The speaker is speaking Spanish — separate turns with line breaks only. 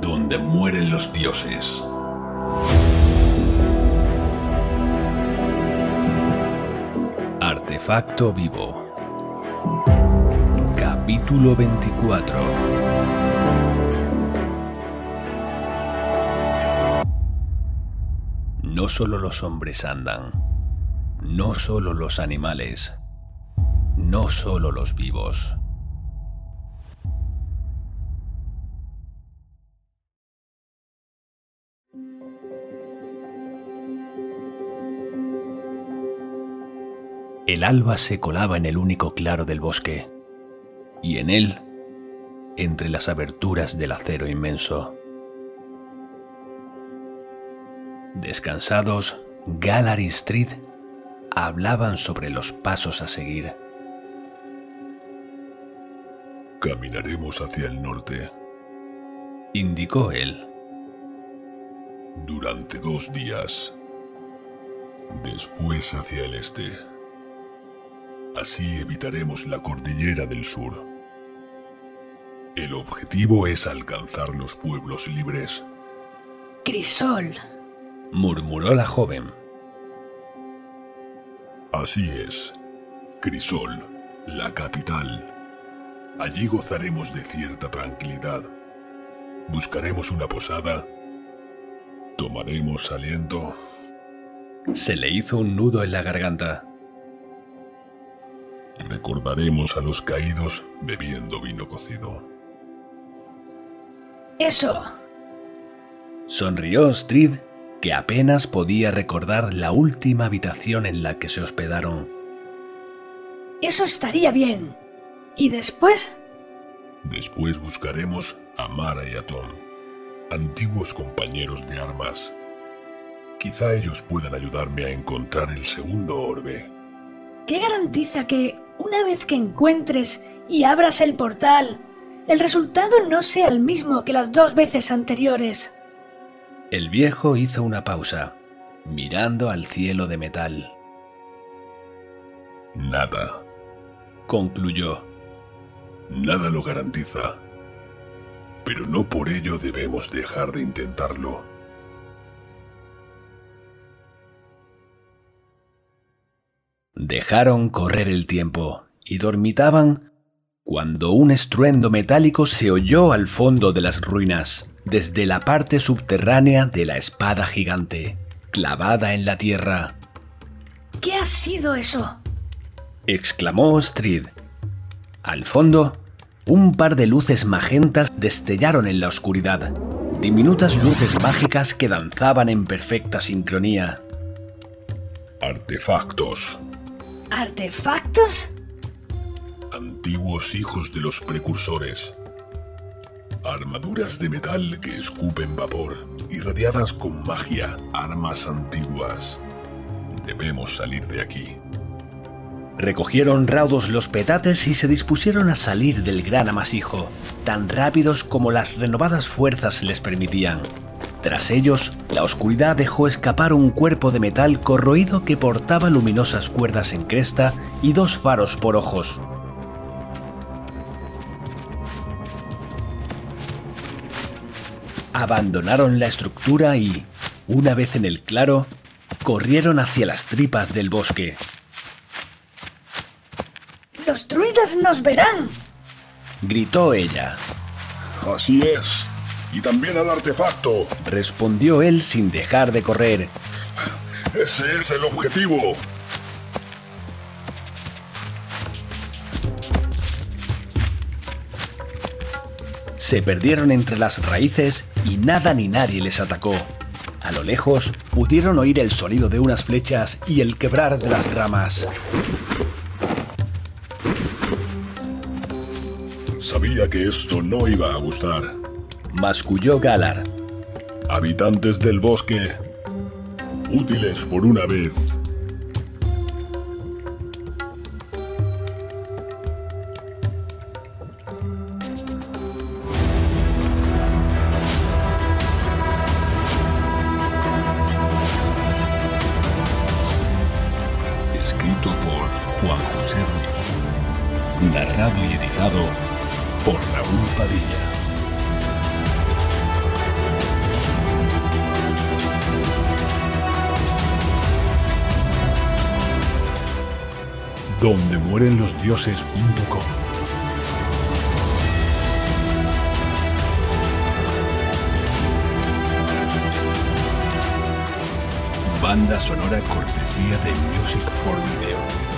Donde mueren los dioses. Artefacto vivo. Capítulo 24. No solo los hombres andan, no solo los animales, no solo los vivos. El alba se colaba en el único claro del bosque, y en él, entre las aberturas del acero inmenso. Descansados, Galar y Strid hablaban sobre los pasos a seguir.
Caminaremos hacia el norte.
Indicó él.
Durante dos días. Después hacia el este. Así evitaremos la cordillera del sur. El objetivo es alcanzar los pueblos libres.
Crisol,
murmuró la joven.
Así es. Crisol, la capital. Allí gozaremos de cierta tranquilidad. Buscaremos una posada. Tomaremos aliento.
Se le hizo un nudo en la garganta.
Recordaremos a los caídos bebiendo vino cocido.
Eso.
Sonrió Strid, que apenas podía recordar la última habitación en la que se hospedaron.
Eso estaría bien. ¿Y después?
Después buscaremos a Mara y a Tom, antiguos compañeros de armas. Quizá ellos puedan ayudarme a encontrar el segundo orbe.
¿Qué garantiza que una vez que encuentres y abras el portal, el resultado no sea el mismo que las dos veces anteriores.
El viejo hizo una pausa, mirando al cielo de metal.
Nada.
Concluyó.
Nada lo garantiza. Pero no por ello debemos dejar de intentarlo.
Dejaron correr el tiempo y dormitaban cuando un estruendo metálico se oyó al fondo de las ruinas, desde la parte subterránea de la espada gigante, clavada en la tierra.
¿Qué ha sido eso?
exclamó Strid. Al fondo, un par de luces magentas destellaron en la oscuridad, diminutas luces mágicas que danzaban en perfecta sincronía.
Artefactos,
¿Artefactos?
antiguos hijos de los precursores. Armaduras de metal que escupen vapor, irradiadas con magia, armas antiguas. Debemos salir de aquí.
Recogieron raudos los petates y se dispusieron a salir del gran amasijo, tan rápidos como las renovadas fuerzas les permitían. Tras ellos, la oscuridad dejó escapar un cuerpo de metal corroído que portaba luminosas cuerdas en cresta y dos faros por ojos. Abandonaron la estructura y, una vez en el claro, corrieron hacia las tripas del bosque.
¡Los druidas nos verán!
Gritó ella.
Así es. Y también al artefacto.
Respondió él sin dejar de correr.
Ese es el objetivo.
Se perdieron entre las raíces y nada ni nadie les atacó. A lo lejos pudieron oír el sonido de unas flechas y el quebrar de las ramas.
Sabía que esto no iba a gustar.
Masculló Galar.
Habitantes del bosque, útiles por una vez. Escrito por Juan José Ruiz.
Narrado y editado por Raúl Padilla. Donde mueren los dioses.com Banda sonora cortesía de Music for Video.